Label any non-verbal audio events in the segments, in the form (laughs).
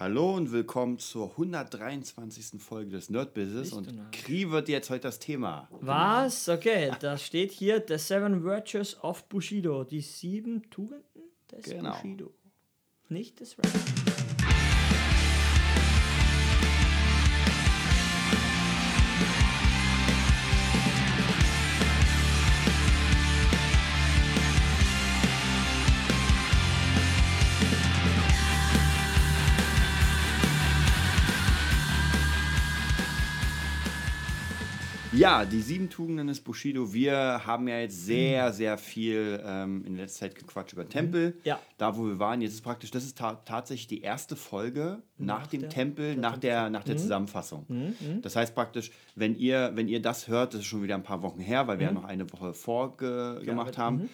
Hallo und willkommen zur 123. Folge des Nerd Business und Kri wird jetzt heute das Thema. Was? Okay, da steht hier The Seven Virtues of Bushido, die sieben Tugenden des genau. Bushido. Nicht des Rap. Ja, die sieben Tugenden des Bushido. Wir haben ja jetzt sehr, mhm. sehr viel ähm, in letzter Zeit gequatscht über Tempel. Mhm. Ja. Da, wo wir waren, jetzt ist praktisch, das ist ta tatsächlich die erste Folge nach, nach dem der, Tempel, nach der, nach der mhm. Zusammenfassung. Mhm. mhm. Das heißt praktisch, wenn ihr, wenn ihr das hört, das ist schon wieder ein paar Wochen her, weil wir ja mhm. noch eine Woche vorgemacht haben.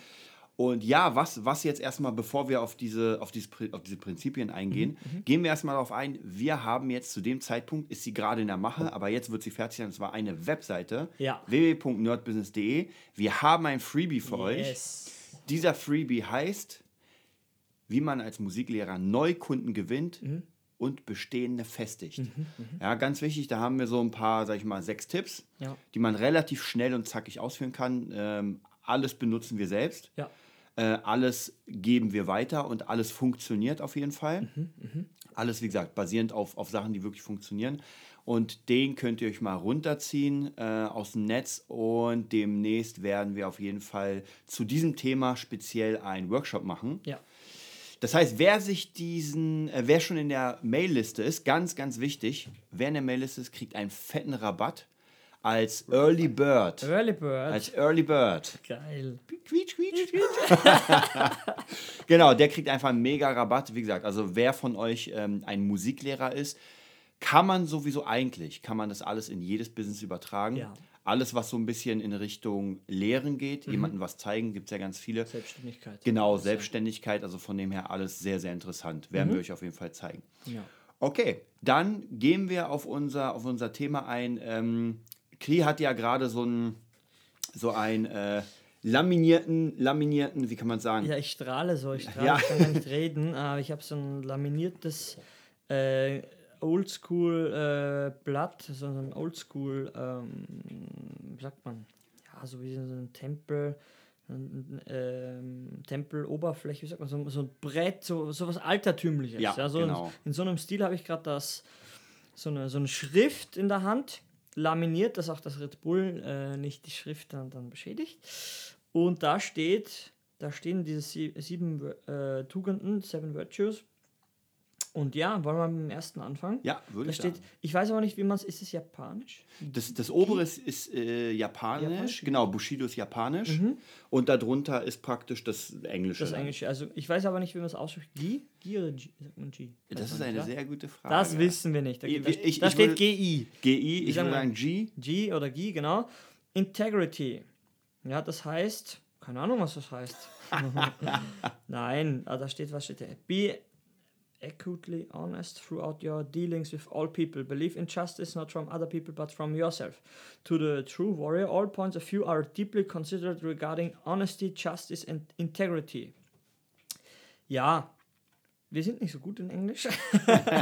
Mhm. Und ja, was, was jetzt erstmal, bevor wir auf diese, auf diese, auf diese Prinzipien eingehen, mhm, mhm, gehen wir erstmal darauf ein, wir haben jetzt zu dem Zeitpunkt, ist sie gerade in der Mache, aber jetzt wird sie fertig sein, und zwar eine Webseite, ja. www.nerdbusiness.de. Wir haben ein Freebie für yes. euch. Dieser Freebie heißt, wie man als Musiklehrer Neukunden gewinnt. Mhm und bestehende festigt. Mhm, mh. Ja, ganz wichtig, da haben wir so ein paar, sag ich mal, sechs Tipps, ja. die man relativ schnell und zackig ausführen kann. Ähm, alles benutzen wir selbst. Ja. Äh, alles geben wir weiter und alles funktioniert auf jeden Fall. Mhm, mh. Alles, wie gesagt, basierend auf, auf Sachen, die wirklich funktionieren. Und den könnt ihr euch mal runterziehen äh, aus dem Netz und demnächst werden wir auf jeden Fall zu diesem Thema speziell einen Workshop machen. Ja. Das heißt, wer sich diesen, äh, wer schon in der Mailliste ist, ganz, ganz wichtig, wer in der Mailliste ist, kriegt einen fetten Rabatt als Early Bird. Early Bird. Als Early Bird. Geil. Quietsch, quietsch, quietsch. (laughs) genau, der kriegt einfach einen mega Rabatt. Wie gesagt, also wer von euch ähm, ein Musiklehrer ist, kann man sowieso eigentlich, kann man das alles in jedes Business übertragen. Ja. Alles, was so ein bisschen in Richtung Lehren geht, mhm. jemandem was zeigen, gibt es ja ganz viele. Selbstständigkeit. Genau, Selbstständigkeit, also von dem her alles sehr, sehr interessant. Werden mhm. wir euch auf jeden Fall zeigen. Ja. Okay, dann gehen wir auf unser, auf unser Thema ein. Ähm, Klee hat ja gerade so ein so ein äh, laminierten, laminierten, wie kann man sagen? Ja, ich strahle so, ich strahle, ja. ich kann nicht reden, aber ich habe so ein laminiertes äh, Oldschool-Blatt, äh, so ein Oldschool, ähm, wie sagt man, ja, so wie so ein Tempel, ähm, Tempeloberfläche, wie sagt man, so, so ein Brett, so, so was Altertümliches. Ja, ja so genau. in, in so einem Stil habe ich gerade das, so eine, so eine Schrift in der Hand laminiert, dass auch das Red Bull äh, nicht die Schrift dann, dann beschädigt. Und da steht, da stehen diese sieben äh, Tugenden, Seven Virtues. Und ja, wollen wir mit dem ersten anfangen? Ja, würde ich steht, sagen. Ich weiß aber nicht, wie man es. Ist es japanisch? Das, das obere ist, ist äh, japanisch. japanisch. Genau, Bushido ist japanisch. Mhm. Und darunter ist praktisch das Englische. Das Englische. Also ich weiß aber nicht, wie man es ausspricht. Gi? Gi oder G? Sagt man G? Das ist eine sehr gute Frage. Das wissen wir nicht. Da, ich, da, ich, da steht GI. GI, ich würde sagen G. G oder G, genau. Integrity. Ja, das heißt. Keine Ahnung, was das heißt. (laughs) (laughs) Nein, ah, da steht, was steht da? Be acutely honest throughout your dealings with all people. Believe in justice not from other people but from yourself. To the true warrior, all points of view are deeply considered regarding honesty, justice and integrity. Ja, wir sind nicht so gut in Englisch.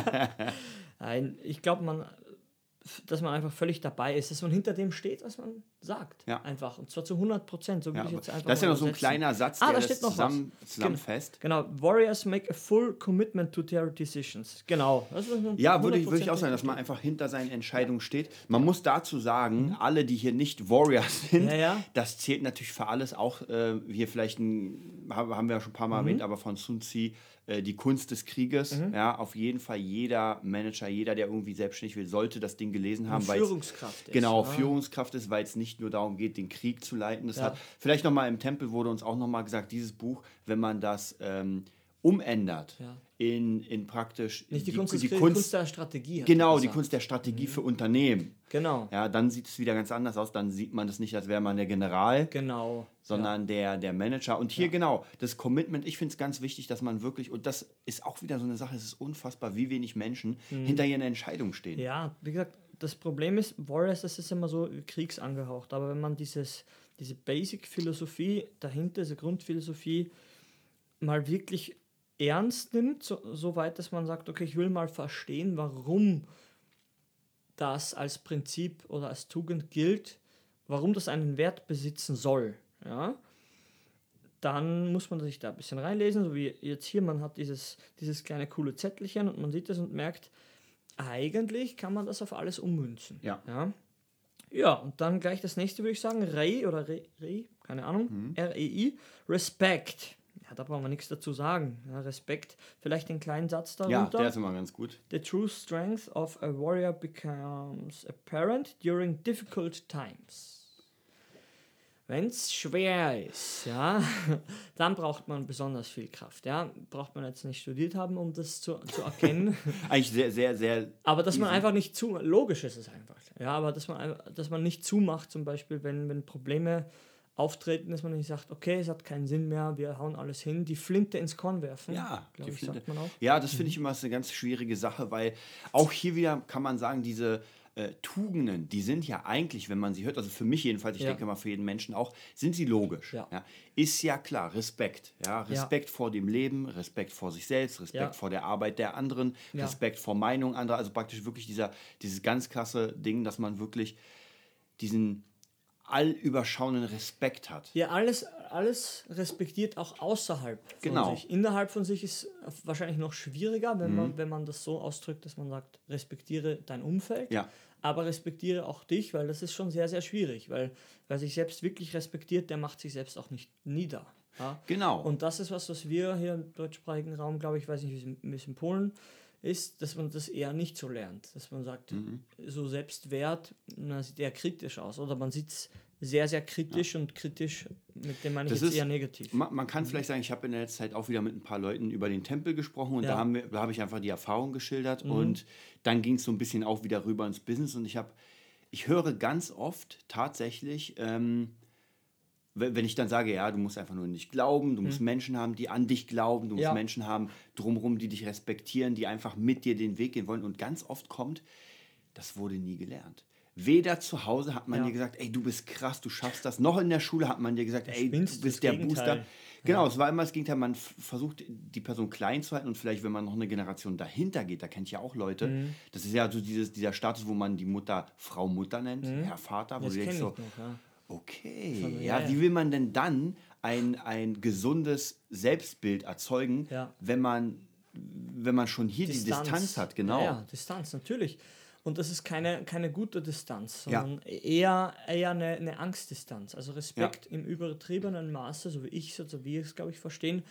(laughs) Nein, ich glaube, man dass man einfach völlig dabei ist, dass man hinter dem steht, was man sagt. Ja. Einfach. Und zwar zu 100 Prozent. So ja, das ist ja noch so ein kleiner Satz, ah, der da das zusammen, zusammenfasst. Genau. Warriors make a full commitment to their decisions. Genau. ja, würde ich, würde ich auch sagen, dass man einfach hinter seinen Entscheidungen ja. steht. Man muss dazu sagen, mhm. alle, die hier nicht Warriors (laughs) sind, das zählt natürlich für alles. Auch äh, hier vielleicht, ein, haben wir ja schon ein paar Mal mhm. erwähnt, aber von Sun Tzu äh, die Kunst des Krieges. Mhm. Ja, auf jeden Fall jeder Manager, jeder, der irgendwie selbstständig will, sollte das Ding gelesen haben. weil Führungskraft ist. Genau, ja. Führungskraft ist, weil es nicht nur darum geht, den Krieg zu leiten. Das ja. hat vielleicht nochmal im Tempel wurde uns auch nochmal gesagt, dieses Buch, wenn man das ähm, umändert ja. in, in praktisch Nicht die, die, Kunst, die, die Kunst, der Strategie. Genau, die Kunst der Strategie mhm. für Unternehmen. Genau. Ja, dann sieht es wieder ganz anders aus. Dann sieht man das nicht, als wäre man der General. Genau. Sondern ja. der, der Manager. Und hier ja. genau, das Commitment, ich finde es ganz wichtig, dass man wirklich, und das ist auch wieder so eine Sache, es ist unfassbar, wie wenig Menschen mhm. hinter ihren Entscheidungen stehen. Ja, wie gesagt, das Problem ist, Warriors, das ist immer so kriegsangehaucht. Aber wenn man dieses, diese Basic-Philosophie dahinter, diese Grundphilosophie, mal wirklich ernst nimmt, so, so weit, dass man sagt, okay, ich will mal verstehen, warum das als Prinzip oder als Tugend gilt, warum das einen Wert besitzen soll. Ja? Dann muss man sich da ein bisschen reinlesen, so wie jetzt hier, man hat dieses, dieses kleine coole Zettelchen und man sieht das und merkt, eigentlich kann man das auf alles ummünzen. Ja. Ja, ja und dann gleich das nächste würde ich sagen, Rei oder Rei, Rei keine Ahnung, mhm. R-E-I, Respect. Ja, da brauchen wir nichts dazu sagen. Ja, Respekt, vielleicht den kleinen Satz darunter. Ja, der ist immer ganz gut. The true strength of a warrior becomes apparent during difficult times. Wenn es schwer ist, ja, (laughs) dann braucht man besonders viel Kraft. Ja, braucht man jetzt nicht studiert haben, um das zu, zu erkennen. (laughs) Eigentlich sehr, sehr, sehr. Aber dass man einfach nicht zu, logisch ist es einfach. Ja, aber dass man, dass man nicht zumacht, zum Beispiel, wenn, wenn Probleme auftreten, dass man nicht sagt, okay, es hat keinen Sinn mehr, wir hauen alles hin, die Flinte ins Korn werfen. Ja, die ich, Flinte. Ja, das finde ich mhm. immer eine ganz schwierige Sache, weil auch hier wieder kann man sagen, diese äh, Tugenden, die sind ja eigentlich, wenn man sie hört, also für mich jedenfalls, ich ja. denke mal für jeden Menschen auch, sind sie logisch. Ja. ja. Ist ja klar, Respekt. Ja? Respekt vor dem Leben, Respekt vor sich selbst, Respekt vor der Arbeit der anderen, Respekt vor Meinung anderer, also praktisch wirklich dieser, dieses ganz krasse Ding, dass man wirklich diesen allüberschauenden Respekt hat. Ja, alles, alles respektiert auch außerhalb von genau. sich. Innerhalb von sich ist wahrscheinlich noch schwieriger, wenn, mhm. man, wenn man das so ausdrückt, dass man sagt, respektiere dein Umfeld, ja. aber respektiere auch dich, weil das ist schon sehr, sehr schwierig, weil wer sich selbst wirklich respektiert, der macht sich selbst auch nicht nieder. Ja? Genau. Und das ist was, was wir hier im deutschsprachigen Raum, glaube ich, weiß nicht, wie es in Polen ist, dass man das eher nicht so lernt. Dass man sagt, mhm. so Selbstwert, na, sieht eher kritisch aus. Oder man sieht es sehr, sehr kritisch ja. und kritisch, mit dem meine ich das jetzt ist, eher negativ. Man, man kann mhm. vielleicht sagen, ich habe in der letzten Zeit auch wieder mit ein paar Leuten über den Tempel gesprochen und ja. da, haben wir, da habe ich einfach die Erfahrung geschildert mhm. und dann ging es so ein bisschen auch wieder rüber ins Business und ich habe, ich höre ganz oft tatsächlich, ähm, wenn ich dann sage, ja, du musst einfach nur nicht glauben, du musst hm. Menschen haben, die an dich glauben, du musst ja. Menschen haben drumherum, die dich respektieren, die einfach mit dir den Weg gehen wollen. Und ganz oft kommt, das wurde nie gelernt. Weder zu Hause hat man ja. dir gesagt, ey, du bist krass, du schaffst das. Noch in der Schule hat man dir gesagt, ey, du bist der Gegenteil. Booster. Genau, ja. es war immer das Gegenteil. Man versucht, die Person klein zu halten und vielleicht, wenn man noch eine Generation dahinter geht, da kennt ja auch Leute. Mhm. Das ist ja so dieses, dieser Status, wo man die Mutter Frau Mutter nennt, mhm. Herr Vater, wo das du denkst so, noch, ja. Okay, ja, wie will man denn dann ein, ein gesundes Selbstbild erzeugen, ja. wenn, man, wenn man schon hier Distanz. die Distanz hat? Genau. Ja, ja, Distanz, natürlich. Und das ist keine, keine gute Distanz, sondern ja. eher, eher eine, eine Angstdistanz. Also Respekt im übertriebenen Maße, so wie ich es, so wie ich es, glaube ich, verstehen,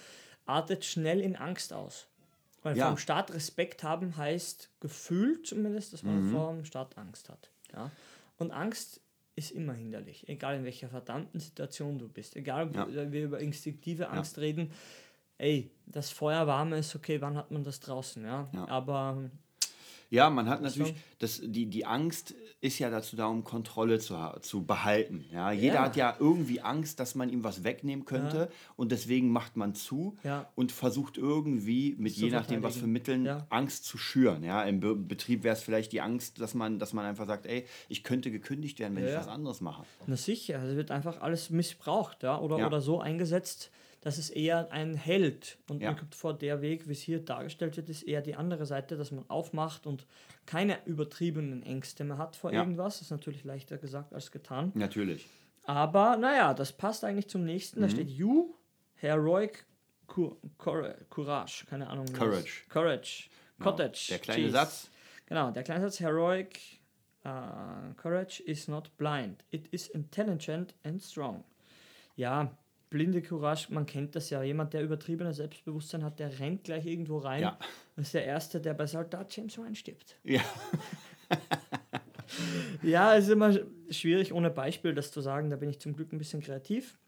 artet schnell in Angst aus. Weil vom Staat Respekt haben heißt gefühlt zumindest, dass man mhm. vor dem Staat Angst hat. Ja? Und Angst ist immer hinderlich, egal in welcher verdammten Situation du bist. Egal, ob ja. wir über instinktive Angst ja. reden. Ey, das Feuer warm ist, okay, wann hat man das draußen? Ja, ja. aber ja, man hat natürlich, das, die, die Angst ist ja dazu da, um Kontrolle zu, zu behalten. Ja? Jeder ja. hat ja irgendwie Angst, dass man ihm was wegnehmen könnte ja. und deswegen macht man zu ja. und versucht irgendwie mit je nachdem, was für Mitteln, Angst zu schüren. Ja? Im Be Betrieb wäre es vielleicht die Angst, dass man, dass man einfach sagt, ey, ich könnte gekündigt werden, wenn ich was anderes mache. Na sicher, es wird einfach alles missbraucht ja? oder, oder so eingesetzt, dass es eher ein Held und ja. man kommt vor, der Weg, wie es hier dargestellt wird, ist eher die andere Seite, dass man aufmacht und keine übertriebenen Ängste mehr hat vor ja. irgendwas. Das ist natürlich leichter gesagt als getan. Natürlich. Aber naja, das passt eigentlich zum nächsten. Mhm. Da steht You, Heroic Courage, keine Ahnung. Courage. Courage. Genau. Cottage. Der kleine Jeez. Satz. Genau, der kleine Satz Heroic uh, Courage is not blind. It is intelligent and strong. Ja, blinde Courage, man kennt das ja. Jemand, der übertriebene Selbstbewusstsein hat, der rennt gleich irgendwo rein. Ja. Das ist der Erste, der bei Soldat James Ryan stirbt. Ja. (laughs) ja, es ist immer schwierig, ohne Beispiel das zu sagen. Da bin ich zum Glück ein bisschen kreativ.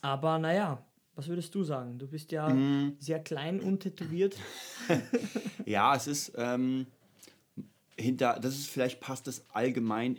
Aber naja, was würdest du sagen? Du bist ja mm. sehr klein und tätowiert. (laughs) ja, es ist ähm, hinter, das ist vielleicht passt es allgemein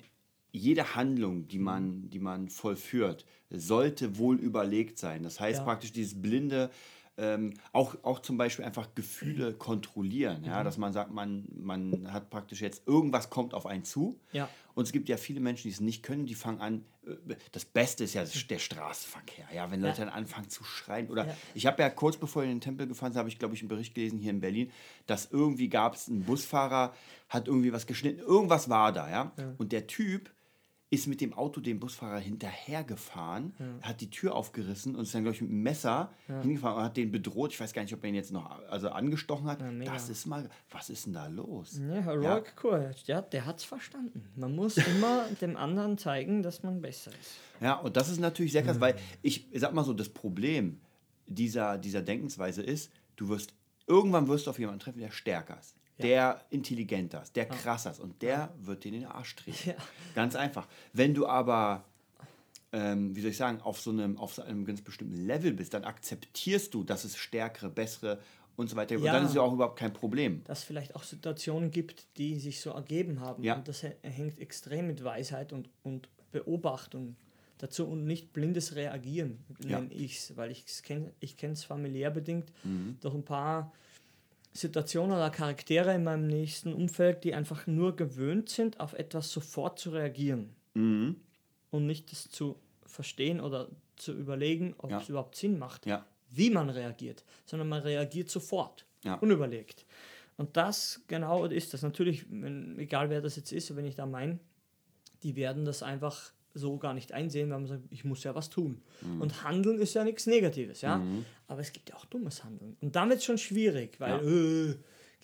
jede Handlung, die man, die man vollführt, sollte wohl überlegt sein. Das heißt ja. praktisch dieses blinde ähm, auch, auch zum Beispiel einfach Gefühle kontrollieren, ja, mhm. dass man sagt, man, man hat praktisch jetzt irgendwas kommt auf einen zu. Ja. Und es gibt ja viele Menschen, die es nicht können, die fangen an, äh, das Beste ist ja der Straßenverkehr, ja, wenn Leute ja. dann anfangen zu schreien. Oder ja. ich habe ja kurz bevor ich in den Tempel gefahren bin, habe ich, glaube ich, einen Bericht gelesen hier in Berlin, dass irgendwie gab es einen Busfahrer, hat irgendwie was geschnitten, irgendwas war da, ja. Und der Typ ist mit dem Auto dem Busfahrer hinterhergefahren, ja. hat die Tür aufgerissen und ist dann, glaube ich, mit dem Messer ja. hingefahren und hat den bedroht. Ich weiß gar nicht, ob er ihn jetzt noch also angestochen hat. Ja, das ist mal, was ist denn da los? Ja, Heroic. Courage, ja, der hat es verstanden. Man muss immer (laughs) dem anderen zeigen, dass man besser ist. Ja, und das ist natürlich sehr krass, mhm. weil ich, ich sag mal so, das Problem dieser, dieser Denkensweise ist, du wirst, irgendwann wirst du auf jemanden treffen, der stärker ist der intelligenter ist, der krasser ist und der wird dir in den Arsch treten. Ganz einfach. Wenn du aber, ähm, wie soll ich sagen, auf so einem, auf so einem ganz bestimmten Level bist, dann akzeptierst du, dass es stärkere, bessere und so weiter. Ja, und dann ist ja auch überhaupt kein Problem. Dass es vielleicht auch Situationen gibt, die sich so ergeben haben. Ja. Und das hängt extrem mit Weisheit und, und Beobachtung dazu und nicht blindes Reagieren, nenne ja. ich es, weil ich es kenne ich es familiär bedingt mhm. durch ein paar Situationen oder Charaktere in meinem nächsten Umfeld, die einfach nur gewöhnt sind, auf etwas sofort zu reagieren. Mhm. Und nicht das zu verstehen oder zu überlegen, ob ja. es überhaupt Sinn macht, ja. wie man reagiert, sondern man reagiert sofort, ja. unüberlegt. Und das genau ist das. Natürlich, wenn, egal wer das jetzt ist, wenn ich da meine, die werden das einfach so gar nicht einsehen, weil man sagt, ich muss ja was tun. Mhm. Und Handeln ist ja nichts Negatives, ja. Mhm. Aber es gibt ja auch dummes Handeln. Und damit ist schon schwierig, weil ja. äh,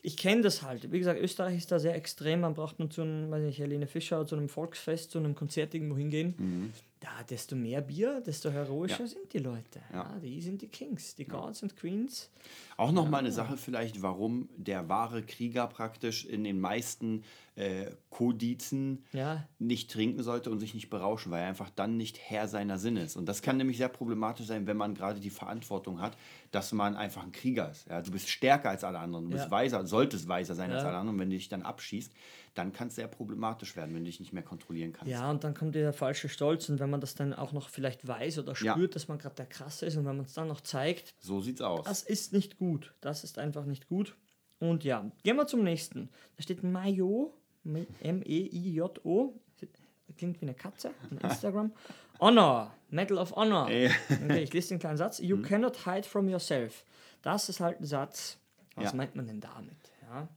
ich kenne das halt. Wie gesagt, Österreich ist da sehr extrem. Man braucht nur zu einem, weiß nicht, Helene Fischer, zu einem Volksfest, zu einem Konzert irgendwo hingehen. Mhm. Da, desto mehr Bier, desto heroischer ja. sind die Leute. Ja. ja. die sind die Kings, die Gods und Queens. Auch nochmal eine Sache vielleicht, warum der wahre Krieger praktisch in den meisten äh, Kodizen ja. nicht trinken sollte und sich nicht berauschen, weil er einfach dann nicht Herr seiner Sinne ist. Und das kann nämlich sehr problematisch sein, wenn man gerade die Verantwortung hat, dass man einfach ein Krieger ist. Ja, du bist stärker als alle anderen, du bist weiser, solltest weiser sein als alle anderen. Und wenn du dich dann abschießt, dann kann es sehr problematisch werden, wenn du dich nicht mehr kontrollieren kannst. Ja, und dann kommt dieser falsche Stolz und wenn man das dann auch noch vielleicht weiß oder spürt, ja. dass man gerade der Krasse ist und wenn man es dann noch zeigt. So sieht's aus. Das ist nicht gut. Das ist einfach nicht gut. Und ja, gehen wir zum nächsten. Da steht Mayo, M-E-I-J-O, klingt wie eine Katze on Instagram. Honor, Medal of Honor. Okay, ich lese den kleinen Satz. You mhm. cannot hide from yourself. Das ist halt ein Satz. Was ja. meint man denn damit? Ja?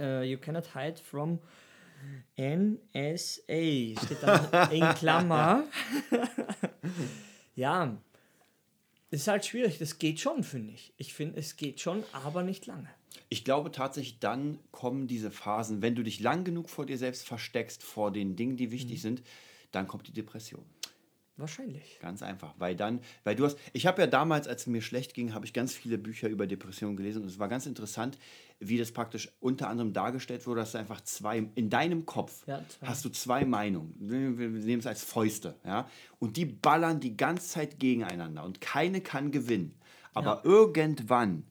uh, you cannot hide from NSA. Steht da in Klammer. (laughs) ja, ist halt schwierig. Das geht schon, finde ich. Ich finde, es geht schon, aber nicht lange. Ich glaube tatsächlich, dann kommen diese Phasen, wenn du dich lang genug vor dir selbst versteckst, vor den Dingen, die wichtig mhm. sind, dann kommt die Depression. Wahrscheinlich. Ganz einfach, weil dann, weil du hast, ich habe ja damals, als es mir schlecht ging, habe ich ganz viele Bücher über Depressionen gelesen und es war ganz interessant, wie das praktisch unter anderem dargestellt wurde, dass du einfach zwei, in deinem Kopf ja, hast du zwei Meinungen, wir nehmen es als Fäuste, ja, und die ballern die ganze Zeit gegeneinander und keine kann gewinnen. Aber ja. irgendwann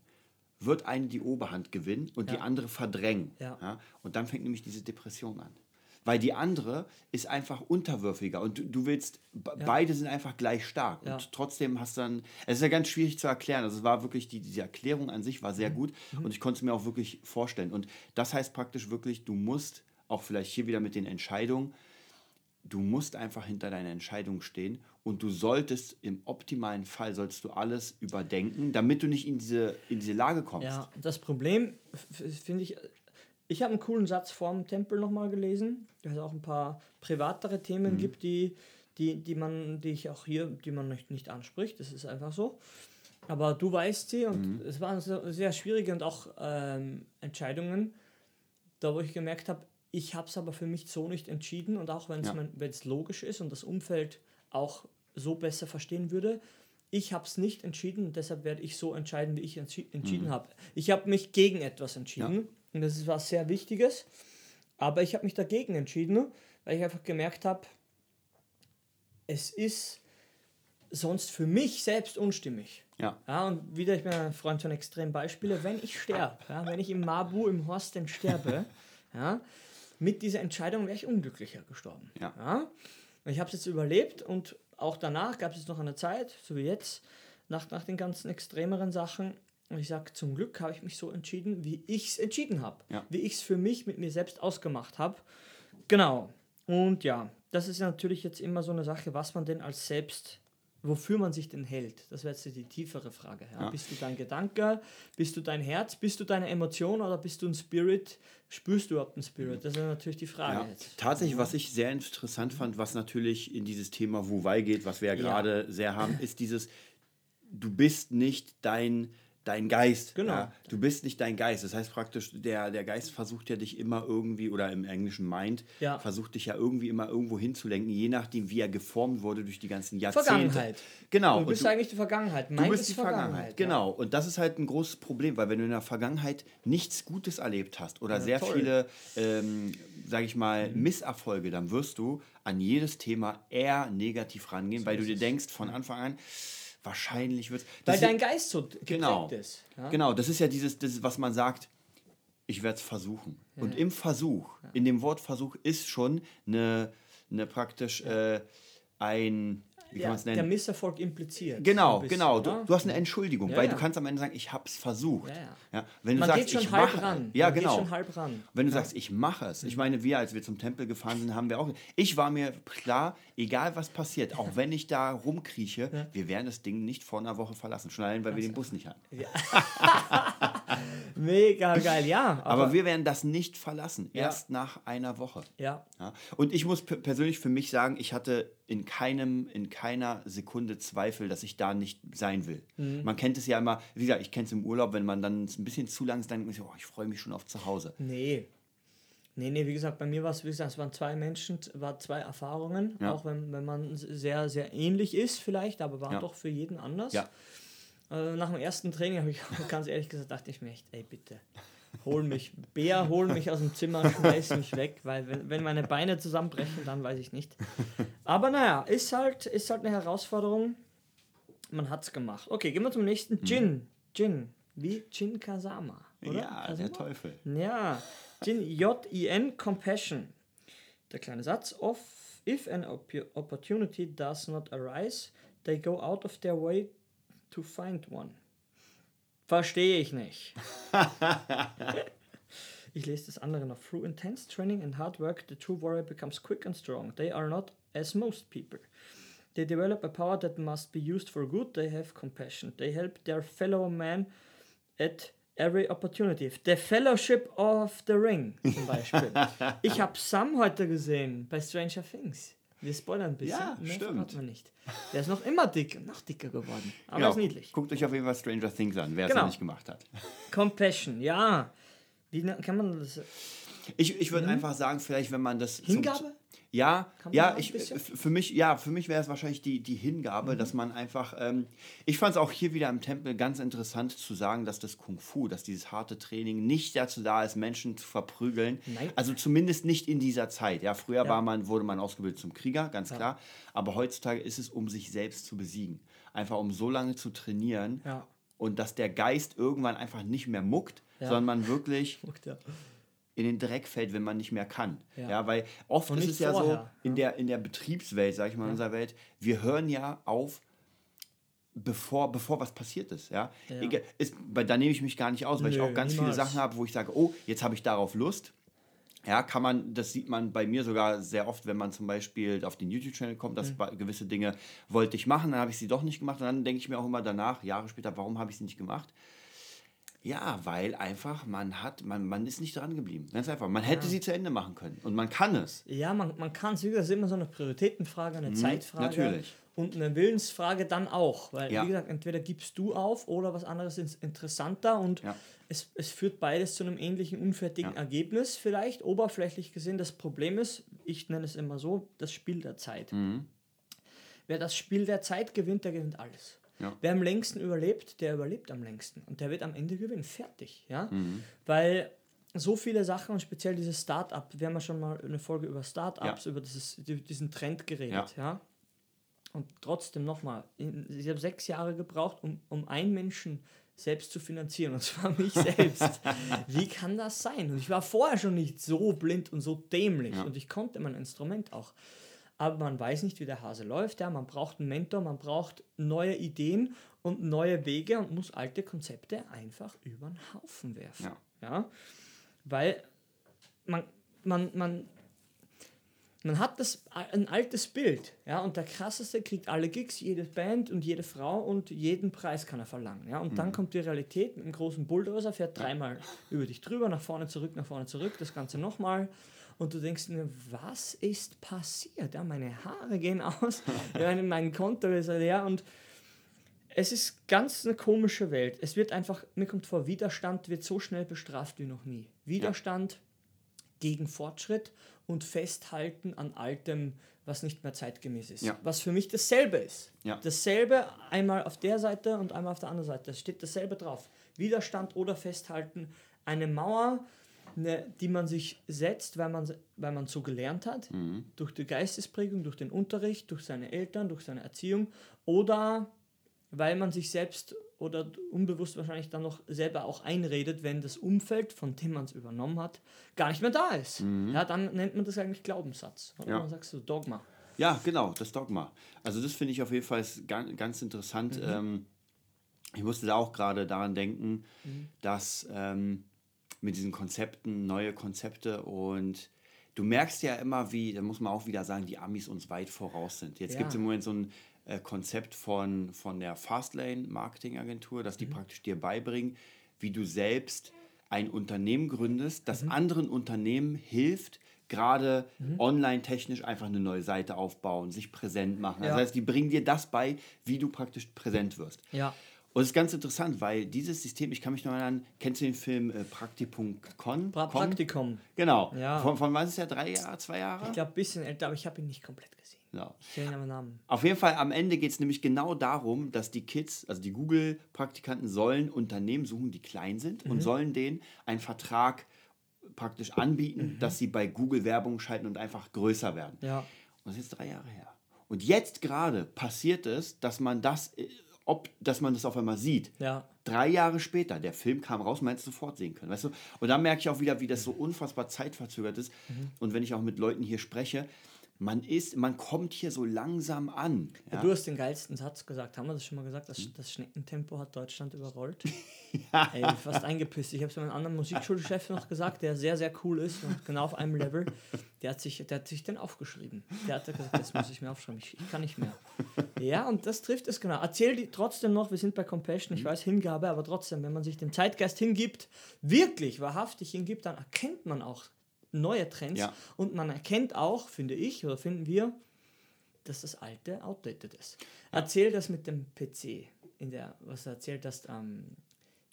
wird eine die Oberhand gewinnen und ja. die andere verdrängen. Ja. Und dann fängt nämlich diese Depression an weil die andere ist einfach unterwürfiger und du, du willst, ja. beide sind einfach gleich stark ja. und trotzdem hast dann, es ist ja ganz schwierig zu erklären, also es war wirklich, die, diese Erklärung an sich war sehr mhm. gut mhm. und ich konnte es mir auch wirklich vorstellen und das heißt praktisch wirklich, du musst, auch vielleicht hier wieder mit den Entscheidungen, du musst einfach hinter deiner Entscheidung stehen und du solltest im optimalen Fall sollst du alles überdenken, damit du nicht in diese, in diese Lage kommst. Ja, das Problem finde ich ich habe einen coolen Satz vorm Tempel nochmal gelesen, der auch ein paar privatere Themen mhm. gibt, die, die, die man, die ich auch hier, die man nicht, nicht anspricht. Das ist einfach so. Aber du weißt sie und mhm. es waren sehr schwierige und auch ähm, Entscheidungen, da wo ich gemerkt habe, ich habe es aber für mich so nicht entschieden und auch wenn es ja. logisch ist und das Umfeld auch so besser verstehen würde, ich habe es nicht entschieden und deshalb werde ich so entscheiden, wie ich entschi entschieden mhm. habe. Ich habe mich gegen etwas entschieden. Ja. Und das ist was sehr Wichtiges. Aber ich habe mich dagegen entschieden, weil ich einfach gemerkt habe, es ist sonst für mich selbst unstimmig. Ja. ja und wieder, ich bin ein Freund von extremen Beispielen, wenn ich sterbe, ja, wenn ich im Mabu, im Horsten sterbe, (laughs) ja, mit dieser Entscheidung wäre ich unglücklicher gestorben. Ja. ja. Ich habe es jetzt überlebt und auch danach gab es noch eine Zeit, so wie jetzt, nach, nach den ganzen extremeren Sachen, ich sage, zum Glück habe ich mich so entschieden, wie ich es entschieden habe. Ja. Wie ich es für mich mit mir selbst ausgemacht habe. Genau. Und ja, das ist natürlich jetzt immer so eine Sache, was man denn als selbst, wofür man sich denn hält. Das wäre jetzt die tiefere Frage. Ja? Ja. Bist du dein Gedanke? Bist du dein Herz? Bist du deine Emotion oder bist du ein Spirit? Spürst du überhaupt einen Spirit? Das ist natürlich die Frage Ja. jetzt. Tatsächlich, was ich sehr interessant fand, was natürlich in dieses Thema Wu-Wei geht, was wir Ja. gerade sehr haben, ist dieses, du bist nicht dein, dein Geist. Genau. Ja? Du bist nicht dein Geist. Das heißt praktisch, der, der Geist versucht ja dich immer irgendwie, oder im englischen Mind, Ja. versucht dich ja irgendwie immer irgendwo hinzulenken, je nachdem, wie er geformt wurde durch die ganzen Jahrzehnte. Vergangenheit. Genau. Du bist Und du- eigentlich die Vergangenheit. Du Mein bist ist die Vergangenheit, ja. genau. Und das ist halt ein großes Problem, weil wenn du in der Vergangenheit nichts Gutes erlebt hast oder Ja, sehr toll. viele, ähm, sage ich mal, Mhm. Misserfolge, dann wirst du an jedes Thema eher negativ rangehen, weil du dir denkst von Anfang an, wahrscheinlich wird Weil dein Geist so geprägt genau, ist. Ja? genau, das ist ja dieses, das ist, was man sagt, ich werde es versuchen. Und im Versuch, in dem Wort Versuch ist schon eine, eine praktisch äh, ein, wie kann Ja, man es der nennen? Misserfolg impliziert. Genau, bisschen, genau. Du, oder? du hast eine Entschuldigung, Ja, weil ja. du kannst am Ende sagen, ich habe es versucht. Ja, ja. Wenn du Man sagst, geht schon ich halb mache, ran. Ja, Man genau. schon halb ran. Wenn du sagst, ich mache es. Ich meine, wir, als wir zum Tempel gefahren sind, haben wir auch. Ich war mir klar, egal was passiert, auch (laughs) wenn ich da rumkrieche, wir werden das Ding nicht vor einer Woche verlassen. Schon allein, weil wir den Bus nicht hatten. (laughs) (laughs) (laughs) Mega geil, ja. Aber, wir werden das nicht verlassen. Erst nach einer Woche. ja, Ja. Und ich muss persönlich für mich sagen, ich hatte in keinem, in keiner Sekunde Zweifel, dass ich da nicht sein will. Mhm. Man kennt es ja immer, wie gesagt, ich kenne es im Urlaub, wenn man dann ein bisschen zu lang ist, dann denkt man sich, oh, ich freue mich schon auf zu Hause. nee. Nee, nee, wie gesagt, bei mir war es, wie gesagt, es waren zwei Menschen, war zwei Erfahrungen, Ja. auch wenn, wenn man sehr, sehr ähnlich ist vielleicht, aber war Ja. doch für jeden anders. Ja. Äh, nach dem ersten Training habe ich (laughs) ganz ehrlich gesagt, dachte ich mir echt, ey bitte, hol mich, Bär, hol mich aus dem Zimmer, schmeiß mich weg, weil wenn, wenn meine Beine zusammenbrechen, dann weiß ich nicht. Aber naja, ist halt, ist halt eine Herausforderung. Man hat es gemacht. Okay, gehen wir zum nächsten. Jin. Jin. Wie Jin Kazama. Oder? Ja, Kazama? der Teufel. Ja, Jin, J-I-N, Compassion. Der kleine Satz. Of, if an op opportunity does not arise, they go out of their way to find one. Verstehe ich nicht. (laughs) ich lese das andere noch. Through intense training and hard work, the true warrior becomes quick and strong. They are not as most people. They develop a power that must be used for good. They have compassion. They help their fellow man at every opportunity. The Fellowship of the Ring zum Beispiel. (laughs) ich habe Sam heute gesehen bei Stranger Things. Wir spoilern ein bisschen. Ja, Mehr stimmt. verraten wir nicht. Der ist noch immer dick, noch dicker geworden. Aber Genau. ist niedlich. Guckt euch auf jeden Fall Stranger Things an, wer es Genau. noch nicht gemacht hat. (laughs) Compassion, ja. Wie na- kann man das? Ich, ich würde einfach sagen, vielleicht, wenn man das. Mhm. Hingabe? Ja, ja, ich, für mich, ja, für mich wäre es wahrscheinlich die, die Hingabe, Mhm. dass man einfach, ähm, ich fand es auch hier wieder im Tempel ganz interessant zu sagen, dass das Kung Fu, dass dieses harte Training nicht dazu da ist, Menschen zu verprügeln. Nein. Also zumindest nicht in dieser Zeit. Ja, früher Ja. war man, wurde man ausgebildet zum Krieger, ganz klar. Aber heutzutage ist es, um sich selbst zu besiegen. Einfach um so lange zu trainieren Ja. und dass der Geist irgendwann einfach nicht mehr muckt, Ja. sondern man wirklich (laughs) Guckt ja. In den Dreck fällt, wenn man nicht mehr kann. Ja. Ja, weil oft ist es ja so, in der, in der Betriebswelt, sag ich mal, in unserer Welt, wir hören ja auf, bevor, bevor was passiert ist. Ja? Ja. Egal, ist, da nehme ich mich gar nicht aus, weil ich Nö, auch ganz niemals. viele Sachen habe, wo ich sage, oh, jetzt habe ich darauf Lust. Ja, kann man, das sieht man bei mir sogar sehr oft, wenn man zum Beispiel auf den YouTube-Channel kommt, Mhm. dass bei- gewisse Dinge wollte ich machen, dann habe ich sie doch nicht gemacht und dann denke ich mir auch immer danach, Jahre später, warum habe ich sie nicht gemacht? Ja, weil einfach man hat, man, man ist nicht dran geblieben. Ganz einfach. Man hätte sie zu Ende machen können. Und man kann es. Ja, man, man kann es, wie gesagt, das ist immer so eine Prioritätenfrage, eine Zeitfrage. Mhm, natürlich. Und eine Willensfrage dann auch. Weil, Ja. wie gesagt, entweder gibst du auf oder was anderes ist interessanter und Ja. es, es führt beides zu einem ähnlichen, unfertigen Ja. Ergebnis, vielleicht oberflächlich gesehen. Das Problem ist, ich nenne es immer so, das Spiel der Zeit. Mhm. Wer das Spiel der Zeit gewinnt, der gewinnt alles. Ja. Wer am längsten überlebt, der überlebt am längsten. Und der wird am Ende gewinnen. Fertig. Ja? Mhm. Weil so viele Sachen und speziell dieses Start-up, wir haben ja schon mal eine Folge über Startups, über dieses, die- diesen Trend geredet. Ja. Und trotzdem nochmal, ich habe sechs Jahre gebraucht, um, um einen Menschen selbst zu finanzieren, und zwar mich (laughs) selbst. Wie kann das sein? Und ich war vorher schon nicht so blind und so dämlich Ja. und ich konnte mein Instrument auch. Aber man weiß nicht, wie der Hase läuft. Ja? Man braucht einen Mentor, man braucht neue Ideen und neue Wege und muss alte Konzepte einfach über den Haufen werfen. Ja. ja? Weil man, man, man man hat das, ein altes Bild, ja, und der krasseste kriegt alle Gigs, jede Band und jede Frau und jeden Preis kann er verlangen, ja, und mhm. dann kommt die Realität mit einem großen Bulldozer, fährt dreimal über dich drüber, nach vorne, zurück, nach vorne, zurück, das Ganze nochmal und du denkst dir, was ist passiert? Ja, meine Haare gehen aus, (laughs) ja, mein Konto ist leer und es ist ganz eine komische Welt. Es wird einfach, mir kommt vor, Widerstand wird so schnell bestraft wie noch nie. Widerstand ja. gegen Fortschritt und Festhalten an Altem, was nicht mehr zeitgemäß ist. Ja. Was für mich dasselbe ist. Ja. Dasselbe einmal auf der Seite und einmal auf der anderen Seite. Es steht dasselbe drauf. Widerstand oder Festhalten. Eine Mauer, ne, die man sich setzt, weil man, weil man so gelernt hat. Mhm. Durch die Geistesprägung, durch den Unterricht, durch seine Eltern, durch seine Erziehung. Oder weil man sich selbst oder unbewusst wahrscheinlich dann noch selber auch einredet, wenn das Umfeld, von dem man es übernommen hat, gar nicht mehr da ist. Mhm. Ja, dann nennt man das eigentlich Glaubenssatz. Oder ja. man sagt so Dogma. Ja, genau, das Dogma. Also das finde ich auf jeden Fall ganz, ganz interessant. Mhm. Ähm, ich musste da auch gerade daran denken, mhm. dass ähm, mit diesen Konzepten, neue Konzepte und du merkst ja immer, wie, da muss man auch wieder sagen, die Amis uns weit voraus sind. Jetzt ja. gibt es im Moment so ein äh, Konzept von, von der Fastlane Marketingagentur, dass die mhm. praktisch dir beibringen, wie du selbst ein Unternehmen gründest, das mhm. anderen Unternehmen hilft, gerade mhm. online-technisch einfach eine neue Seite aufbauen, sich präsent machen. Ja. Das heißt, die bringen dir das bei, wie du praktisch präsent wirst. Ja. Und es ist ganz interessant, weil dieses System, ich kann mich noch erinnern, kennst du den Film äh, Praktikum.com? Pra Praktikum. Genau. Ja. Von, von wann ist der? Drei Jahre, zwei Jahre? Ich glaube, ein bisschen älter, aber ich habe ihn nicht komplett gesehen. Ja. Ich kenne aber Namen. Auf jeden Fall, am Ende geht es nämlich genau darum, dass die Kids, also die Google-Praktikanten, sollen Unternehmen suchen, die klein sind mhm. und sollen denen einen Vertrag praktisch anbieten, mhm. dass sie bei Google Werbung schalten und einfach größer werden. Ja. Und das ist jetzt drei Jahre her. Und jetzt gerade passiert es, dass man das, äh, ob, dass man das auf einmal sieht. Ja. Drei Jahre später, der Film kam raus, man hätte es sofort sehen können. Weißt du? Und da merke ich auch wieder, wie das so unfassbar zeitverzögert ist. Mhm. Und wenn ich auch mit Leuten hier spreche, man ist, man kommt hier so langsam an. Ja? Du hast den geilsten Satz gesagt. Haben wir das schon mal gesagt? Das, hm? das Schneckentempo hat Deutschland überrollt. (laughs) ja. Ey, fast eingepisst. Ich habe es einem anderen Musikschulchef noch gesagt, der sehr, sehr cool ist und genau auf einem Level. Der hat sich, der hat sich den aufgeschrieben. Der hat gesagt, das muss ich mir aufschreiben. Ich, ich kann nicht mehr. Ja, und das trifft es genau. Erzähl die trotzdem noch, wir sind bei Compassion, ich hm? weiß Hingabe, aber trotzdem, wenn man sich dem Zeitgeist hingibt, wirklich wahrhaftig hingibt, dann erkennt man auch neue Trends. Ja. Und man erkennt auch, finde ich, oder finden wir, dass das alte outdated ist. Ja. Erzähl das mit dem PC, in der, was du erzählt hast, ähm,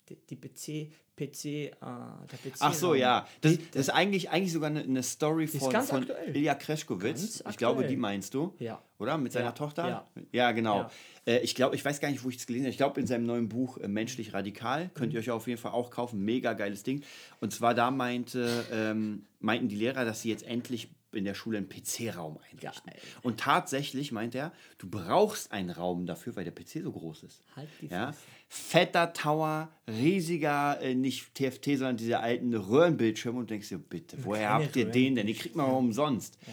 die, PC, PC, äh, der PC. Ach so, ja. Das, das, ist eigentlich, eigentlich sogar eine, eine Story von, von Ilya Kreschkowitz. Ich glaube, die meinst du. Ja. Oder? Mit seiner ja. Tochter? Ja, ja genau. Ja. Äh, ich glaube, ich weiß gar nicht, wo ich es gelesen habe. Ich glaube, in seinem neuen Buch äh, Menschlich Radikal könnt ihr mhm. euch auf jeden Fall auch kaufen. Mega geiles Ding. Und zwar da meinte, ähm, meinten die Lehrer, dass sie jetzt endlich in der Schule einen PC-Raum einrichten. Geil. Und tatsächlich meint er, du brauchst einen Raum dafür, weil der PC so groß ist. Halt die ja? Fetter Tower, riesiger, äh, nicht TFT, sondern diese alten Röhrenbildschirme und denkst dir, bitte, woher habt ihr den denn? Den kriegt man ja. umsonst. Ja.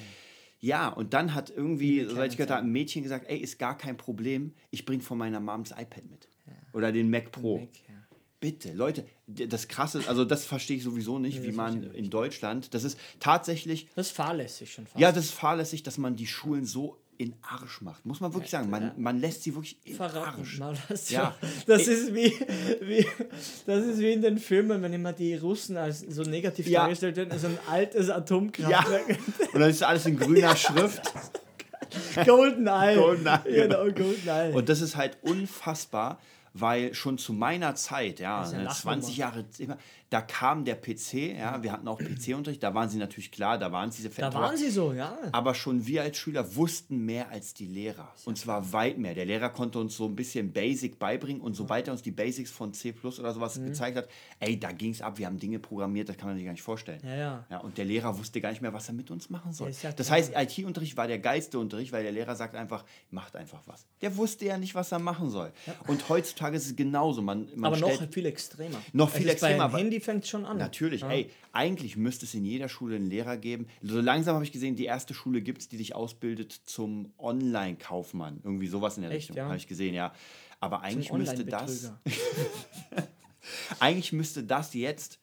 Ja, und dann hat irgendwie, soweit ich gehört habe, ein Mädchen gesagt, ey, ist gar kein Problem, ich bringe von meiner Mom das iPad mit. Ja. Oder den Mac Pro. Mac, ja. Bitte, Leute, das Krasse, also das verstehe ich sowieso nicht, nee, wie man in Deutschland, das ist tatsächlich... Das ist fahrlässig schon fast. Ja, das ist fahrlässig, dass man die Schulen so in Arsch macht. Muss man wirklich sagen. Man, man lässt sie wirklich in Verraten, Arsch. (laughs) Das, ja. das, ist wie, wie, das ist wie in den Filmen, wenn immer die Russen als so negativ ja. dargestellt werden, so ein altes Atomkraftwerk. Ja. Und dann ist alles in grüner (laughs) Schrift. Golden Eye. Golden Eye. Genau, Golden Eye. Und das ist halt unfassbar, weil schon zu meiner Zeit, ja, ja 20 Jahre, da kam der PC, ja, wir hatten auch PC-Unterricht, da waren sie natürlich klar, da waren sie diese Da waren sie so, ja. Aber schon wir als Schüler wussten mehr als die Lehrer. Und zwar weit mehr. Der Lehrer konnte uns so ein bisschen Basic beibringen und sobald er uns die Basics von C oder sowas mhm. gezeigt hat, ey, da ging es ab, wir haben Dinge programmiert, das kann man sich gar nicht vorstellen. Ja, ja. ja und der Lehrer wusste gar nicht mehr, was er mit uns machen soll. Ja das heißt, IT-Unterricht war der geilste Unterricht, weil der Lehrer sagt einfach, macht einfach was. Der wusste ja nicht, was er machen soll. Und heutzutage ist es genauso. Man, man aber noch viel extremer. Noch viel extremer. Handy fängt schon an. Natürlich, ja. ey, eigentlich müsste es in jeder Schule einen Lehrer geben. So langsam habe ich gesehen, die erste Schule gibt es, die dich ausbildet zum Online-Kaufmann. Irgendwie sowas in der Echt, Richtung, ja? habe ich gesehen, ja. Aber eigentlich müsste das. (laughs) eigentlich müsste das jetzt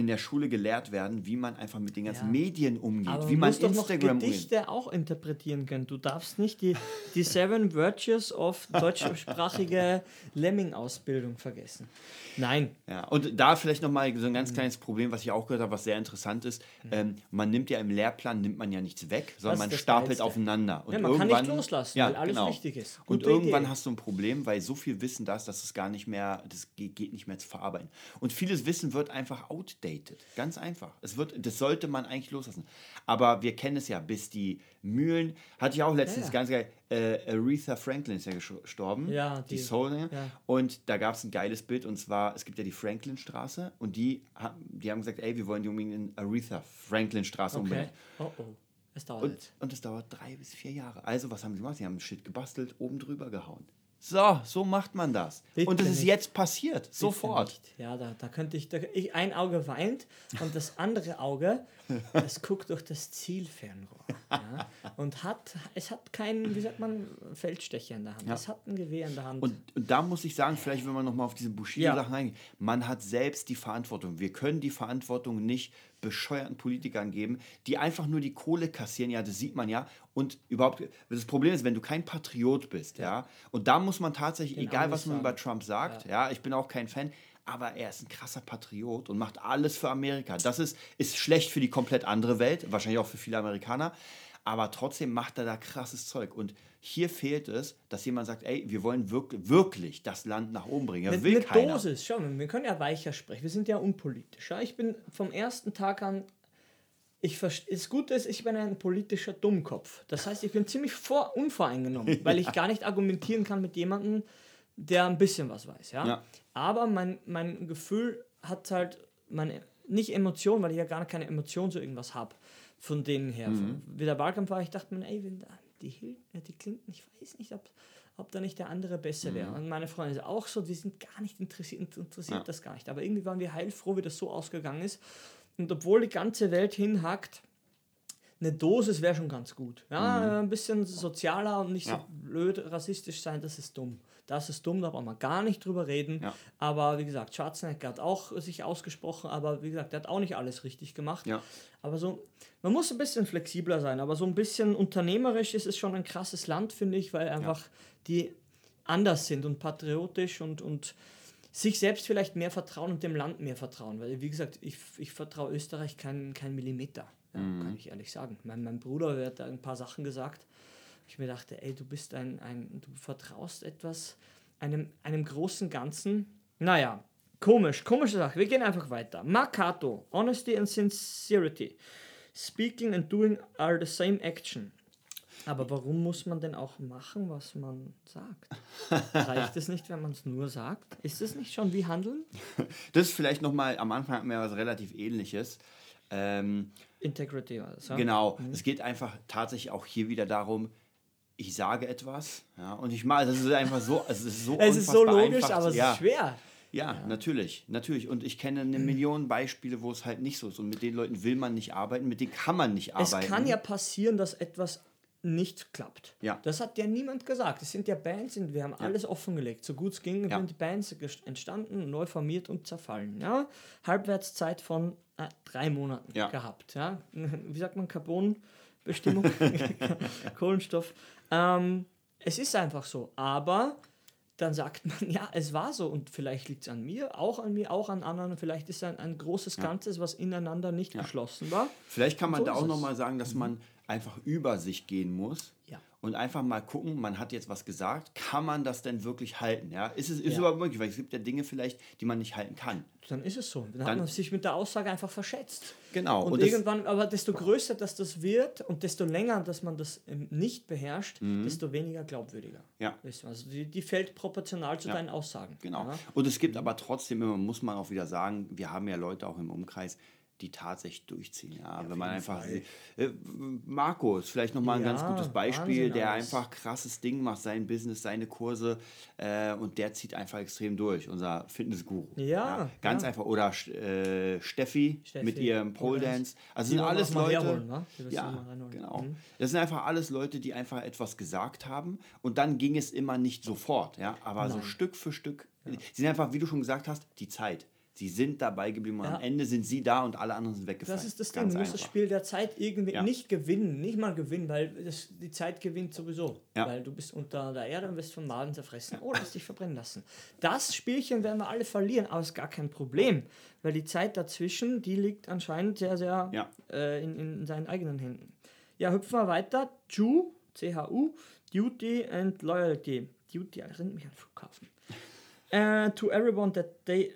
in der Schule gelehrt werden, wie man einfach mit den ganzen ja. Medien umgeht, Aber wie man Instagram umgeht. Gedichte auch interpretieren können. Du darfst nicht die, die Seven Virtues of deutschsprachige Lemming-Ausbildung vergessen. Nein. Ja, und da vielleicht nochmal so ein ganz kleines Problem, was ich auch gehört habe, was sehr interessant ist. Mhm. Ähm, man nimmt ja im Lehrplan, nimmt man ja nichts weg, sondern man stapelt Geilste. aufeinander. Und ja, man kann nicht loslassen, ja, weil alles genau. wichtig ist. Gute und irgendwann Idee. hast du ein Problem, weil so viel Wissen da ist, dass es gar nicht mehr, das geht nicht mehr zu verarbeiten. Und vieles Wissen wird einfach outdated. Ganz einfach. Es wird, das sollte man eigentlich loslassen. Aber wir kennen es ja, bis die Mühlen, hatte ich auch letztens ja, ja. ganz geil, äh, Aretha Franklin ist ja gestorben, ja, die, die Soul ja. und da gab es ein geiles Bild und zwar, es gibt ja die Franklin-Straße und die, die haben gesagt, ey, wir wollen die unbedingt in Aretha Franklin-Straße okay. unbedingt. Oh oh, es dauert und, und es dauert drei bis vier Jahre. Also was haben sie gemacht? Sie haben ein Shit gebastelt, oben drüber gehauen. So, so macht man das. Bitte und das ist nicht. jetzt passiert, Bitte sofort. Nicht. Ja, da, da könnte ich, da, ich, ein Auge weint und das andere Auge, das (laughs) guckt durch das Zielfernrohr. Ja, und hat, es hat keinen, wie sagt man, Feldstecher in der Hand. Ja. Es hat ein Gewehr in der Hand. Und, und da muss ich sagen, vielleicht wenn man nochmal auf diese Bushido-Sachen ja. eingehen, man hat selbst die Verantwortung. Wir können die Verantwortung nicht bescheuerten Politikern geben, die einfach nur die Kohle kassieren, ja, das sieht man ja. Und überhaupt, das Problem ist, wenn du kein Patriot bist, ja, ja und da muss man tatsächlich, Den egal was man sagen. über Trump sagt, ja. ja, ich bin auch kein Fan, aber er ist ein krasser Patriot und macht alles für Amerika. Das ist, ist schlecht für die komplett andere Welt, wahrscheinlich auch für viele Amerikaner, aber trotzdem macht er da krasses Zeug. Und hier fehlt es, dass jemand sagt, ey, wir wollen wirklich, wirklich das Land nach oben bringen. Mit, will mit keiner. Dosis, mal, wir können ja weicher sprechen. Wir sind ja unpolitisch. Ja? Ich bin vom ersten Tag an, ich das Gute ist, ich bin ein politischer Dummkopf. Das heißt, ich bin ziemlich vor, unvoreingenommen, (laughs) weil ich gar nicht argumentieren kann mit jemandem, der ein bisschen was weiß. Ja? ja. Aber mein, mein Gefühl hat halt meine, nicht Emotionen, weil ich ja gar keine Emotionen zu irgendwas habe von denen her. Mhm. Wie der Wahlkampf war, ich dachte mir, ey, wenn da die, die Clinton, ich weiß nicht, ob, ob da nicht der andere besser wäre. Mhm. Und meine Freunde sind auch so, die sind gar nicht interessiert, interessiert ja. das gar nicht. Aber irgendwie waren wir heilfroh, wie das so ausgegangen ist. Und obwohl die ganze Welt hinhackt, eine Dosis wäre schon ganz gut. Ja, mhm. ein bisschen sozialer und nicht ja. so blöd rassistisch sein, das ist dumm. Das ist dumm, da braucht man gar nicht drüber reden. Ja. Aber wie gesagt, Schwarzenegger hat auch sich ausgesprochen, aber wie gesagt, der hat auch nicht alles richtig gemacht. Ja. Aber so, man muss ein bisschen flexibler sein, aber so ein bisschen unternehmerisch ist es schon ein krasses Land, finde ich, weil einfach ja. die anders sind und patriotisch und, und sich selbst vielleicht mehr vertrauen und dem Land mehr vertrauen. Weil, wie gesagt, ich, ich vertraue Österreich keinen kein Millimeter, ja, mhm. kann ich ehrlich sagen. Mein, mein Bruder hat da ein paar Sachen gesagt ich mir dachte, ey, du bist ein, ein du vertraust etwas einem, einem großen Ganzen. Naja, komisch, komische Sache. Wir gehen einfach weiter. Makato, Honesty and Sincerity. Speaking and doing are the same action. Aber warum muss man denn auch machen, was man sagt? (laughs) Reicht es nicht, wenn man es nur sagt? Ist es nicht schon wie Handeln? (laughs) Das ist vielleicht nochmal, am Anfang hatten wir was relativ ähnliches. Ähm, Integrity war das, ja? Genau. Mhm. Es geht einfach tatsächlich auch hier wieder darum, ich sage etwas, ja, und ich mache, das ist einfach so, es ist so (laughs) Es ist so logisch, einfach, aber es ja. ist schwer. Ja, ja, natürlich, natürlich. Und ich kenne eine Million Beispiele, wo es halt nicht so ist. Und mit den Leuten will man nicht arbeiten, mit denen kann man nicht arbeiten. Es kann ja passieren, dass etwas nicht klappt. Ja. Das hat ja niemand gesagt. Es sind ja Bands, und wir haben ja. alles offengelegt. So gut es ging, ja. sind die Bands entstanden, neu formiert und zerfallen. Ja? Halbwertszeit von äh, drei Monaten ja. gehabt. Ja? (laughs) Wie sagt man, Carbonbestimmung? (laughs) Kohlenstoff. Ähm, es ist einfach so. Aber dann sagt man, (laughs) ja, es war so und vielleicht liegt es an mir, auch an mir, auch an anderen. Vielleicht ist es ein, ein großes Ganzes, was ineinander nicht ja. geschlossen war. Vielleicht kann man so da auch nochmal sagen, dass mhm. man einfach über sich gehen muss. Und einfach mal gucken, man hat jetzt was gesagt, kann man das denn wirklich halten? Ja? Ist es ist ja. überhaupt möglich? Weil es gibt ja Dinge vielleicht, die man nicht halten kann. Dann ist es so. Dann, dann hat man sich mit der Aussage einfach verschätzt. Genau. Und, und irgendwann, aber desto größer dass das wird und desto länger, dass man das nicht beherrscht, mhm. desto weniger glaubwürdiger. Ja. Also die, die fällt proportional zu ja. deinen Aussagen. Genau. Ja? Und es gibt aber trotzdem immer, muss man auch wieder sagen, wir haben ja Leute auch im Umkreis, die tatsächlich durchziehen. Ja, wenn man einfach. Äh, Marco ist vielleicht nochmal ein ja, ganz gutes Beispiel, Wahnsinn, der einfach krasses Ding macht, sein Business, seine Kurse äh, und der zieht einfach extrem durch, unser Fitnessguru. Ja. ja ganz einfach. Oder äh, Steffi, Steffi, mit ihrem Pole Dance. Also sind alles Leute. Herholen, ne? Ja, genau. Mhm. Das sind einfach alles Leute, die einfach etwas gesagt haben und dann ging es immer nicht sofort, ja, aber Nein. so Stück für Stück. Ja. Sie sind einfach, wie du schon gesagt hast, die Zeit. Sie sind dabei geblieben und ja. am Ende sind sie da und alle anderen sind weggefallen. Das ist das Ding. Du musst das Spiel der Zeit irgendwie ja. nicht gewinnen, nicht mal gewinnen, weil das, die Zeit gewinnt sowieso. Ja. Weil du bist unter der Erde und wirst vom Magen zerfressen oder hast dich verbrennen lassen. Das Spielchen werden wir alle verlieren, aber ist gar kein Problem, weil die Zeit dazwischen, die liegt anscheinend sehr, sehr äh, in, in seinen eigenen Händen. Ja, hüpfen wir weiter. Chu, C-H-U, Duty and Loyalty. Duty erinnert mich an Flughafen. Uh, to everyone that they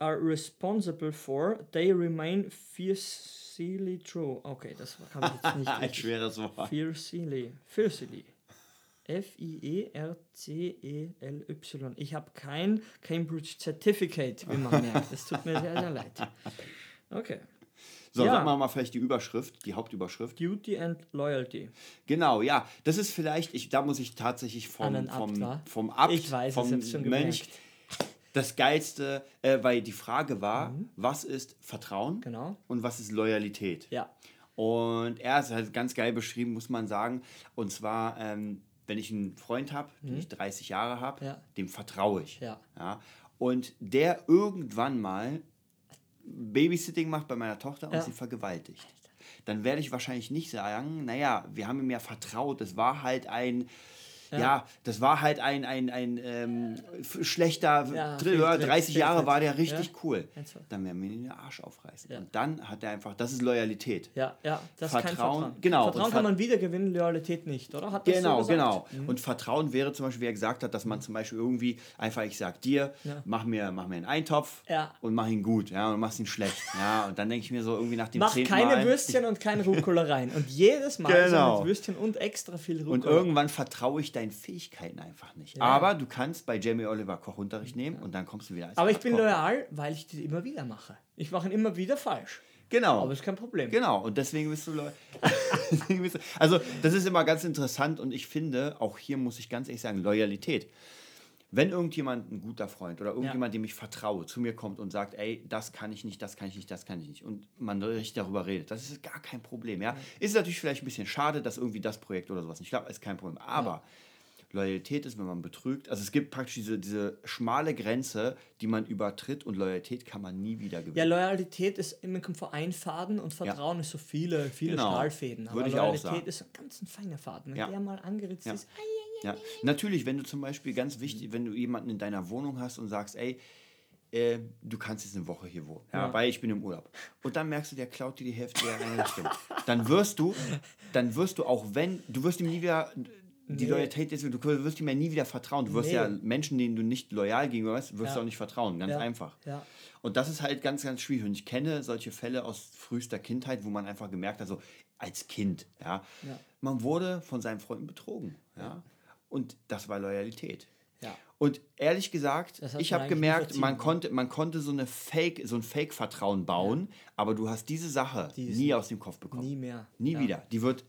are responsible for, they remain fiercely true. Okay, das kann ich jetzt nicht. (laughs) Ein schweres Wort. Fiercely. Fiercely. F-I-E-R-C-E-L-Y. Ich habe kein Cambridge Certificate, wie man merkt. Das tut mir sehr, sehr leid. Okay. So, ja. sagen wir mal vielleicht die Überschrift, die Hauptüberschrift. Duty and Loyalty. Genau, ja. Das ist vielleicht, ich, da muss ich tatsächlich vom, vom, vom Abt, ich weiß, vom Mönch, gemerkt das Geilste, äh, weil die Frage war, mhm. was ist Vertrauen genau. und was ist Loyalität? Ja. Und er ist halt ganz geil beschrieben, muss man sagen. Und zwar, ähm, wenn ich einen Freund habe, mhm. den ich 30 Jahre habe, ja. dem vertraue ich. Ja. ja. Und der irgendwann mal Babysitting macht bei meiner Tochter und ja. sie vergewaltigt. Dann werde ich wahrscheinlich nicht sagen, naja, wir haben ihm ja vertraut, es war halt ein ja. ja, das war halt ein, ein, ein ähm, schlechter ja, Thriller. 30 Jahre war der richtig ja. cool. Dann werden wir ihn den Arsch aufreißen. Und dann hat er einfach, das ist Loyalität. Ja, ja, das Vertrauen, Vertrauen. Genau. Vertrauen kann man wiedergewinnen, Loyalität nicht, oder? Hat genau, so genau. Mhm. Und Vertrauen wäre zum Beispiel, wie er gesagt hat, dass man zum Beispiel irgendwie einfach, ich sag dir, mach, mir, mach mir einen Eintopf und mach ihn gut, ja, und machst ihn schlecht. Ja, und dann denke ich mir so irgendwie nach dem Mach keine Mal, Würstchen und keine Rucola rein. Und jedes Mal (laughs) genau. so mit Würstchen und extra viel Rucola. Und irgendwann vertraue ich deinen Fähigkeiten einfach nicht. Ja. Aber du kannst bei Jamie Oliver Kochunterricht nehmen ja. und dann kommst du wieder als Aber ich bin Koch. loyal, weil ich das immer wieder mache. Ich mache ihn immer wieder falsch. Genau. Aber ist kein Problem. Genau, und deswegen bist du loyal. (laughs) also, das ist immer ganz interessant und ich finde, auch hier muss ich ganz ehrlich sagen, Loyalität. Wenn irgendjemand, ein guter Freund oder irgendjemand, ja. dem ich vertraue, zu mir kommt und sagt, ey, das kann ich nicht, das kann ich nicht, das kann ich nicht, und man richtig darüber redet, das ist gar kein Problem. Ja? ja. Ist natürlich vielleicht ein bisschen schade, dass irgendwie das Projekt oder sowas nicht klappt, ist kein Problem. Aber ja Loyalität ist, wenn man betrügt. Also es gibt praktisch diese, diese schmale Grenze, die man übertritt und Loyalität kann man nie wieder gewinnen. Ja, Loyalität ist immer vor ein Faden und Vertrauen ja. ist so viele, viele genau. Stahlfäden. Aber Würde ich Loyalität auch sagen. ist ein ganz ein feiner Faden. Wenn ja. der mal angeritzt ja. ist, ai, ai, ai, ja. Natürlich, wenn du zum Beispiel ganz wichtig, wenn du jemanden in deiner Wohnung hast und sagst, ey, äh, du kannst jetzt eine Woche hier wohnen, ja, ja, weil ich bin im Urlaub. Und dann merkst du, der klaut dir die Hälfte der Einrichtung. dann wirst du, dann wirst du auch wenn, du wirst ihm nie wieder die nee. Loyalität ist, du wirst ihm ja nie wieder vertrauen. Du wirst nee. ja Menschen, denen du nicht loyal gegenüber bist, wirst ja. du auch nicht vertrauen. Ganz ja. einfach. Ja. Und das ist halt ganz, ganz schwierig. Und ich kenne solche Fälle aus frühester Kindheit, wo man einfach gemerkt hat, so als Kind, ja, man wurde von seinen Freunden betrogen. Ja. Und das war Loyalität. Ja. Und ehrlich gesagt, ich habe gemerkt, man konnte, man konnte so, eine Fake, so ein Fake-Vertrauen bauen, aber du hast diese Sache die nie aus dem Kopf bekommen. Nie mehr. Nie wieder. Die wird,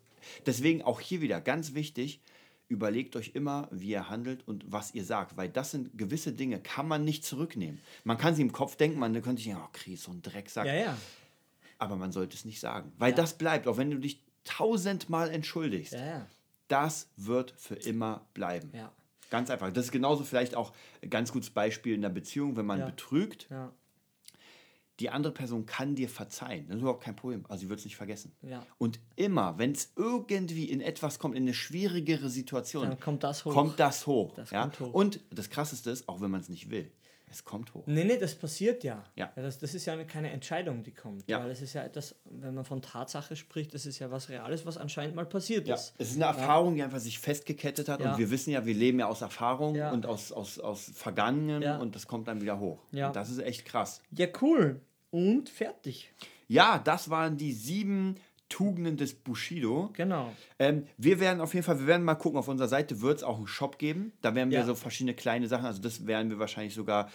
deswegen auch hier wieder ganz wichtig, überlegt euch immer, wie ihr handelt und was ihr sagt, weil das sind gewisse Dinge, kann man nicht zurücknehmen. Man kann sie im Kopf denken, man könnte sich, oh, Chris, so ein Drecksack. Ja, ja. Aber man sollte es nicht sagen, weil ja. das bleibt, auch wenn du dich tausendmal entschuldigst. Ja. Das wird für immer bleiben. Ja. Ganz einfach. Das ist genauso vielleicht auch ein ganz gutes Beispiel in der Beziehung, wenn man betrügt. Ja die andere Person kann dir verzeihen. Das ist überhaupt kein Problem. Also sie wird es nicht vergessen. Ja. Und immer, wenn es irgendwie in etwas kommt, in eine schwierigere Situation, dann kommt das hoch. Kommt das hoch, das ja? Kommt hoch. Und das Krasseste ist, auch wenn man es nicht will, es kommt hoch. Nee, nee, das passiert ja. ja. ja das, das ist ja keine Entscheidung, die kommt. Ja. Weil es ist ja etwas, wenn man von Tatsache spricht, das ist ja was Reales, was anscheinend mal passiert ja. ist. Es ist eine Erfahrung, die einfach sich festgekettet hat. Und wir wissen ja, wir leben ja aus Erfahrung und aus, aus, aus Vergangenen und das kommt dann wieder hoch. Ja. Und das ist echt krass. Ja, cool und fertig. Ja, das waren die sieben Tugenden des Bushido. Genau. Ähm, wir werden auf jeden Fall, wir werden mal gucken, auf unserer Seite wird es auch einen Shop geben. Da werden wir ja. so verschiedene kleine Sachen, also das werden wir wahrscheinlich sogar,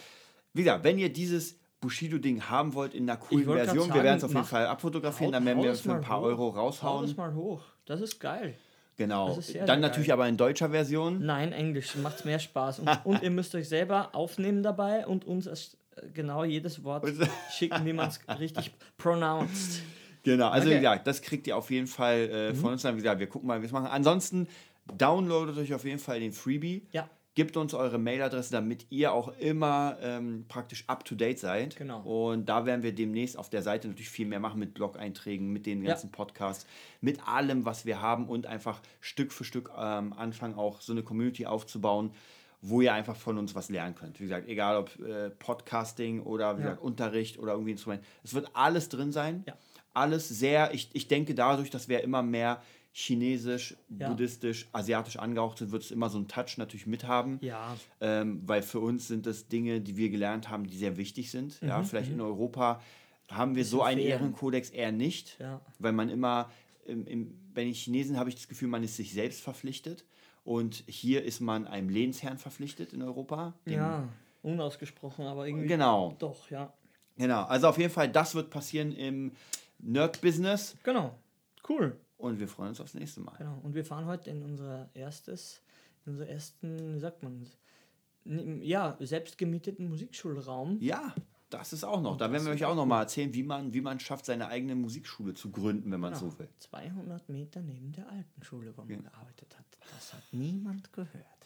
wie gesagt, wenn ihr dieses Bushido-Ding haben wollt in einer coolen Version, sagen, wir werden es auf jeden Fall abfotografieren, dann werden wir für ein paar hoch. Euro raushauen. Hau das mal hoch, das ist geil. Genau. Sehr, Dann sehr natürlich geil. aber in deutscher Version. Nein, Englisch. Macht mehr Spaß. Und, und, ihr (laughs) müsst euch selber aufnehmen dabei und uns genau jedes Wort schicken, wie man es (laughs) richtig pronounced. Genau, also okay. wie gesagt, das kriegt ihr auf jeden Fall äh, von mhm. uns. Dann, wie gesagt, wir gucken mal, wie wir es machen. Ansonsten downloadet euch auf jeden Fall den Freebie. Ja. Gebt uns eure Mailadresse, damit ihr auch immer ähm, praktisch up to date seid. Genau. Und da werden wir demnächst auf der Seite natürlich viel mehr machen mit Blog-Einträgen, mit den ganzen ja. Podcasts, mit allem, was wir haben und einfach Stück für Stück ähm, anfangen, auch so eine Community aufzubauen, wo ihr einfach von uns was lernen könnt. Wie gesagt, egal ob äh, Podcasting oder wie ja. gesagt, Unterricht oder irgendwie Instrument. Es wird alles drin sein. Ja. Alles sehr, ich, ich denke dadurch, dass wir immer mehr chinesisch, ja. buddhistisch, asiatisch angehaucht sind, wird es immer so einen Touch natürlich mithaben. Ja. Ähm, weil für uns sind das Dinge, die wir gelernt haben, die sehr wichtig sind. Mhm, ja, vielleicht in mhm. Europa haben wir so einen Ehrenkodex eher nicht, ja. weil man immer, im, im, bei den Chinesen habe ich das Gefühl, man ist sich selbst verpflichtet. Und hier ist man einem Lehnsherrn verpflichtet in Europa. Ja, unausgesprochen, aber irgendwie. Genau. Doch, ja. Genau, also auf jeden Fall, das wird passieren im Nerd-Business. Genau, cool. Und wir freuen uns aufs nächste Mal. Genau. Und wir fahren heute in unser erstes, in unser ersten, wie sagt man, ja, selbstgemieteten Musikschulraum. Ja, das ist auch noch. Und da werden wir euch auch noch mal erzählen, wie man, wie man schafft, seine eigene Musikschule zu gründen, wenn man genau. so will. 200 Meter neben der alten Schule, wo man ja. gearbeitet hat. Das hat niemand gehört.